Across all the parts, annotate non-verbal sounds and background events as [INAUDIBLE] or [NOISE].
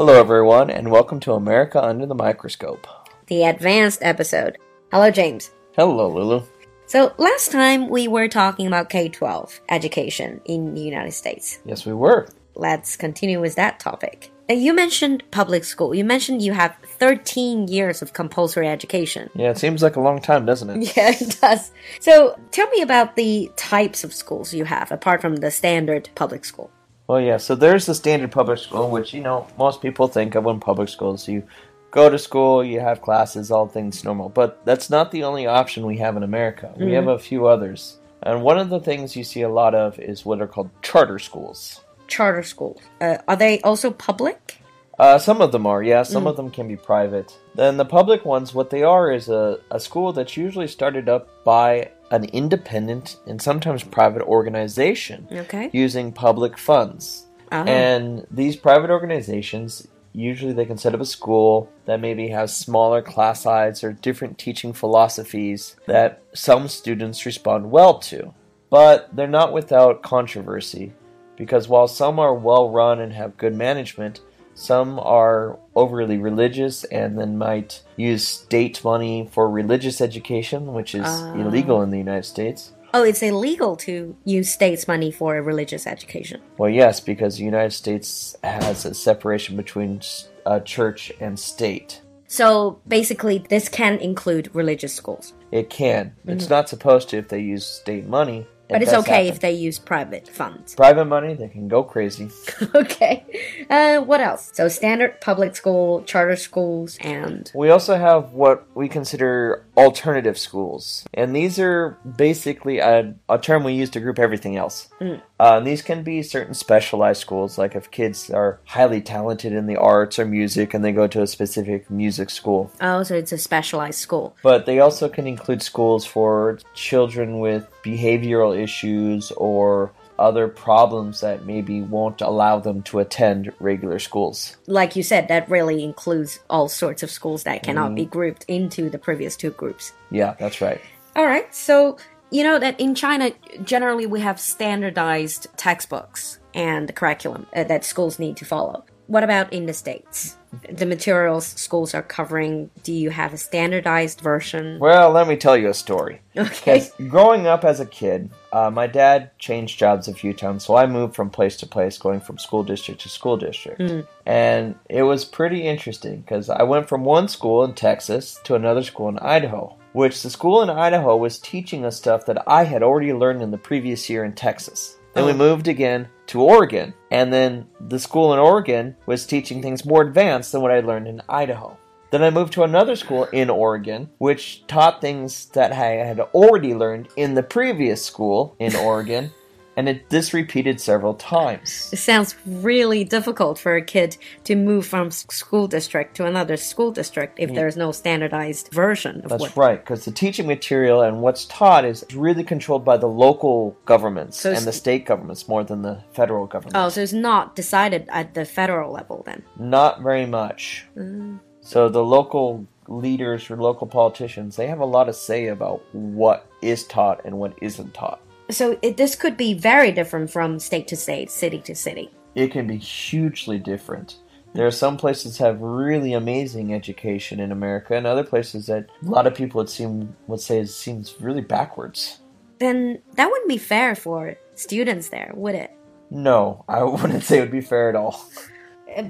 Hello, everyone, and welcome to America Under the Microscope. the advanced episode. Hello, James. Hello, Lulu. So, last time we were talking about K 12 education in the United States. Yes, we were. Let's continue with that topic. Uh, You mentioned public school. You mentioned you have 13 years of compulsory education. Yeah, it seems like a long time, doesn't it? [LAUGHS] Yeah, it does. So, tell me about the types of schools you have apart from the standard public school. Well, yeah, so there's the standard public school, which, you know, most people think of when public schools. You go to school, you have classes, all things normal. But that's not the only option we have in America. We have a few others. And one of the things you see a lot of is what are called charter schools. Charter schools. Uh, are they also public? Uh, some of them are, yeah. Some of them can be private. Then the public ones, what they are is a, a school that's usually started up by an independent and sometimes private organization Okay. using public funds. Ah. And these private organizations, usually they can set up a school that maybe has smaller class size or different teaching philosophies that some students respond well to. But they're not without controversy because while some are well run and have good management, some are overly religious and then might use state money for religious education, which is Ah. illegal in the United States. Oh, it's illegal to use state's money for a religious education. Well, yes, because the United States has a separation between uh, church and state. So basically, this can include religious schools. It can. It's not supposed to if they use state money. But it's okay happen. if they use private funds. private money, they can go crazy. [LAUGHS] okay. Uh, what else? So standard public school, charter schools, and We also have what we consider alternative schools, and these are basically a, a term we use to group everything else. Mm. Uh, these can be certain specialized schools, like if kids are highly talented in the arts or music and they go to a specific music school. oh, so it's a specialized school. But they also can include schools for children with behavioral issues or other problems that maybe won't allow them to attend regular schools. Like you said, that really includes all sorts of schools that cannot be grouped into the previous two groups. Yeah, that's right. All right. So, you know that in China, generally we have standardized textbooks and curriculum uh, that schools need to follow. What about in the States? The materials schools are covering, do you have a standardized version? Well, let me tell you a story. Okay. Growing up as a kid, uh, my dad changed jobs a few times, so I moved from place to place, going from school district to school district. And it was pretty interesting because I went from one school in Texas to another school in Idaho, which the school in Idaho was teaching us stuff that I had already learned in the previous year in Texas. Then we Oh. moved again to Oregon, and then the school in Oregon was teaching things more advanced than what I learned in Idaho. Then I moved to another school in Oregon, which taught things that I had already learned in the previous school in Oregon, and it this repeated several times. It sounds really difficult for a kid to move from school district to another school district if there's no standardized version of That's what. right, because the teaching material and what's taught is really controlled by the local governments So and the state governments more than the federal government. Oh, so it's not decided at the federal level then. Not very much. Mm. So the local leaders or local politicians, they have a lot of say about what is taught and what isn't taught. So it, this could be very different from state to state, city to city. It can be hugely different. There are some places that have really amazing education in America, and other places that a lot of people would seem would say it seems really backwards. Then that wouldn't be fair for students there, would it? No, I [LAUGHS] wouldn't say it would be fair at all.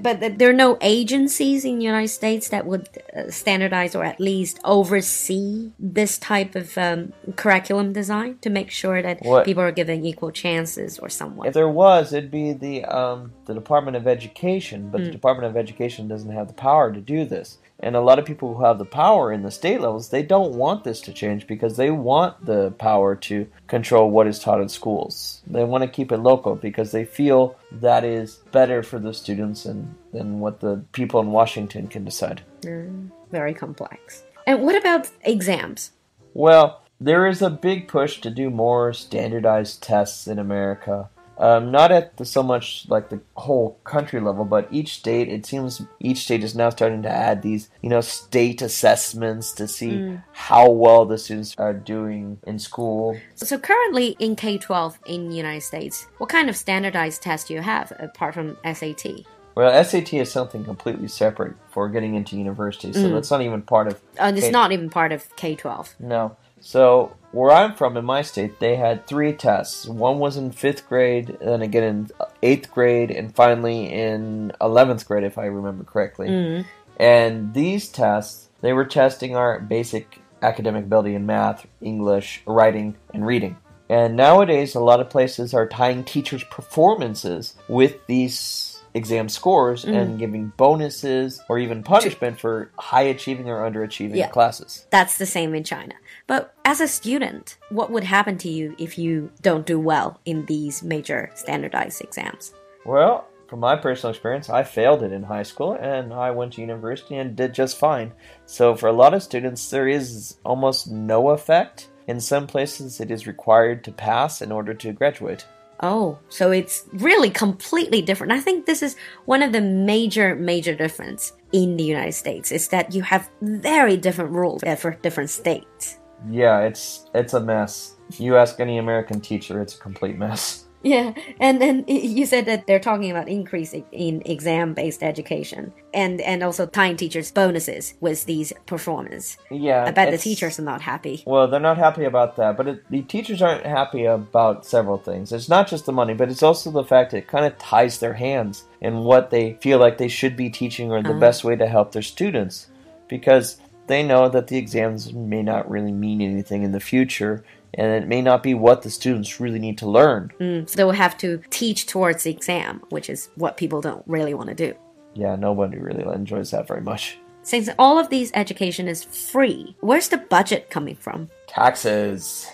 But there are no agencies in the United States that would uh, standardize or at least oversee this type of um, curriculum design to make sure that What- people are given equal chances or somewhat. If there was, it'd be the um, the Department of Education, but the Department of Education doesn't have the power to do this. And a lot of people who have the power in the state levels, they don't want this to change because they want the power to control what is taught in schools. They want to keep it local because they feel that is better for the students and than what the people in Washington can decide. Mm, very complex. And what about exams? Well, there is a big push to do more standardized tests in America. Um, not at the, so much like the whole country level, but each state. It seems each state is now starting to add these, you know, state assessments to see how well the students are doing in school. So currently in K 12 in the United States, what kind of standardized test do you have apart from SAT? Well, SAT is something completely separate for getting into university, so mm. that's not even part of. And it's K- not even part of K 12. No. So where I'm from, in my state, they had three tests. One was in fifth grade, then again in eighth grade, and finally in eleventh grade, if I remember correctly. Mm. And these tests, they were testing our basic academic ability in math, English, writing, and reading. And nowadays, a lot of places are tying teachers' performances with these exam scores and mm. giving bonuses or even punishment for high achieving or underachieving Yeah. classes. That's the same in China. But as a student, what would happen to you if you don't do well in these major standardized exams? Well, from my personal experience, I failed it in high school and I went to university and did just fine. So, for a lot of students, there is almost no effect. In some places, it is required to pass in order to graduate. Oh, so it's really completely different. I think this is one of the major, major difference in the United States is that you have very different rules for different states. Yeah, it's it's a mess. You ask any American teacher, it's a complete mess. Yeah, and then you said that they're talking about increase in exam-based education and and also tying teachers' bonuses with these performance. Yeah, I bet the teachers are not happy. Well, they're not happy about that, but it, the teachers aren't happy about several things. It's not just the money, but it's also the fact that it kind of ties their hands in what they feel like they should be teaching or the uh-huh. best way to help their students. Because they know that the exams may not really mean anything in the future, and it may not be what the students really need to learn. Mm, so they will have to teach towards the exam, which is what people don't really want to do. Yeah, nobody really enjoys that very much. Since all of these education is free, where's the budget coming from? Taxes.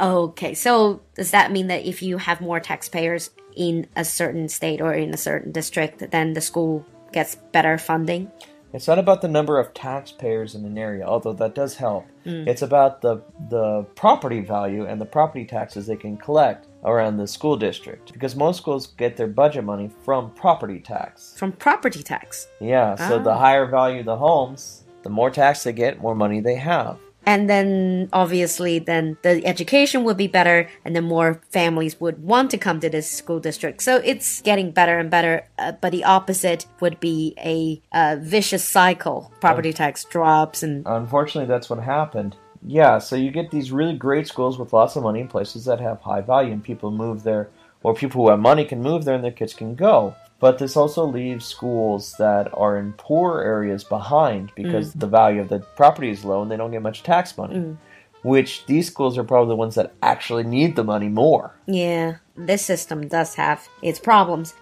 Okay, so does that mean that if you have more taxpayers in a certain state or in a certain district, then the school gets better funding? It's not about the number of taxpayers in an area, although that does help. Mm. It's about the the property value and the property taxes they can collect around the school district. Because most schools get their budget money from property tax. From property tax. Yeah, so the ah. higher value the homes, the more tax they get, more money they have. And then obviously then the education would be better and then more families would want to come to this school district. So it's getting better and better, uh, but the opposite would be a uh, vicious cycle. Property tax drops and Unfortunately, that's what happened. Yeah, so you get these really great schools with lots of money in places that have high value, and people move there, or people who have money can move there and their kids can go. But this also leaves schools that are in poor areas behind because mm. the value of the property is low and they don't get much tax money. Mm. Which these schools are probably the ones that actually need the money more. Yeah, this system does have its problems.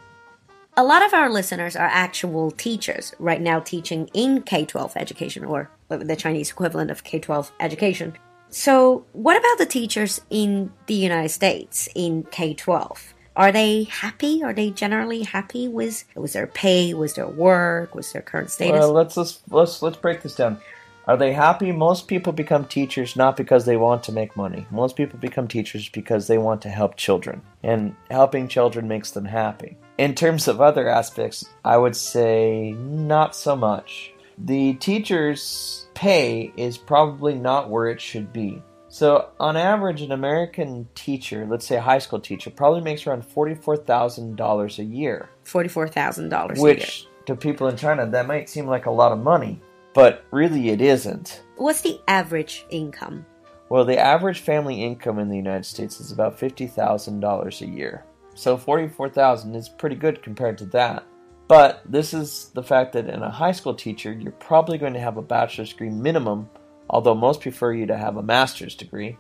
A lot of our listeners are actual teachers right now teaching in K 12 education or the Chinese equivalent of K 12 education. So, what about the teachers in the United States in K 12? Are they happy? Are they generally happy with, with their pay, Was their work, Was their current status? Well, let's let's let's let's break this down. Are they happy? Most people become teachers not because they want to make money. Most people become teachers because they want to help children, and helping children makes them happy. In terms of other aspects, I would say not so much. The teacher's pay is probably not where it should be. So, on average, an American teacher, let's say a high school teacher, probably makes around $44,000 a year $44,000 a year. which to people in China that might seem like a lot of money, but really it isn't. What's the average income? Well, the average family income in the United States is about fifty thousand dollars a year, so forty-four thousand is pretty good compared to that. But this is the fact that in a high school teacher, you're probably going to have a bachelor's degree minimum, although most prefer you to have a master's degree,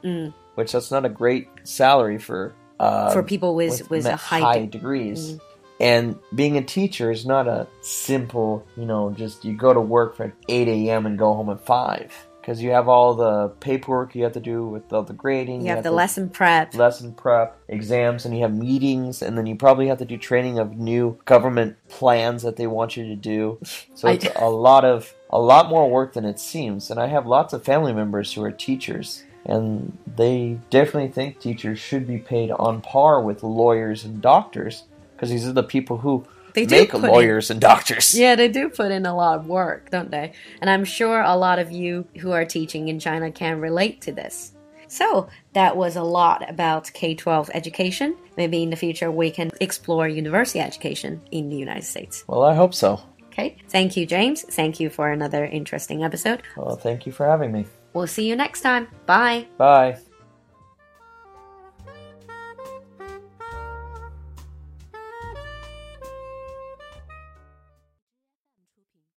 which that's not a great salary for uh, For people with, with, me- a high, de- degrees. And being a teacher is not a simple, you know, just you go to work for 8 a.m. and go home at 5. Because you have all the paperwork you have to do with all the grading. you have the to- lesson prep. lesson prep, exams, and you have meetings, and then you probably have to do training of new government plans that they want you to do. So it's [LAUGHS] a lot of a lot more work than it seems. And I have lots of family members who are teachers, and they definitely think teachers should be paid on par with lawyers and doctors because these are the people who They do make put in- lawyers and doctors. [LAUGHS] Yeah, they do put in a lot of work, don't they? And I'm sure a lot of you who are teaching in China can relate to this. So that was a lot about K 12 education. Maybe in the future we can explore university education in the United States. Well, I hope so. Okay. Thank you, James. Thank you for another interesting episode. Well, thank you for having me. We'll see you next time. Bye. Bye.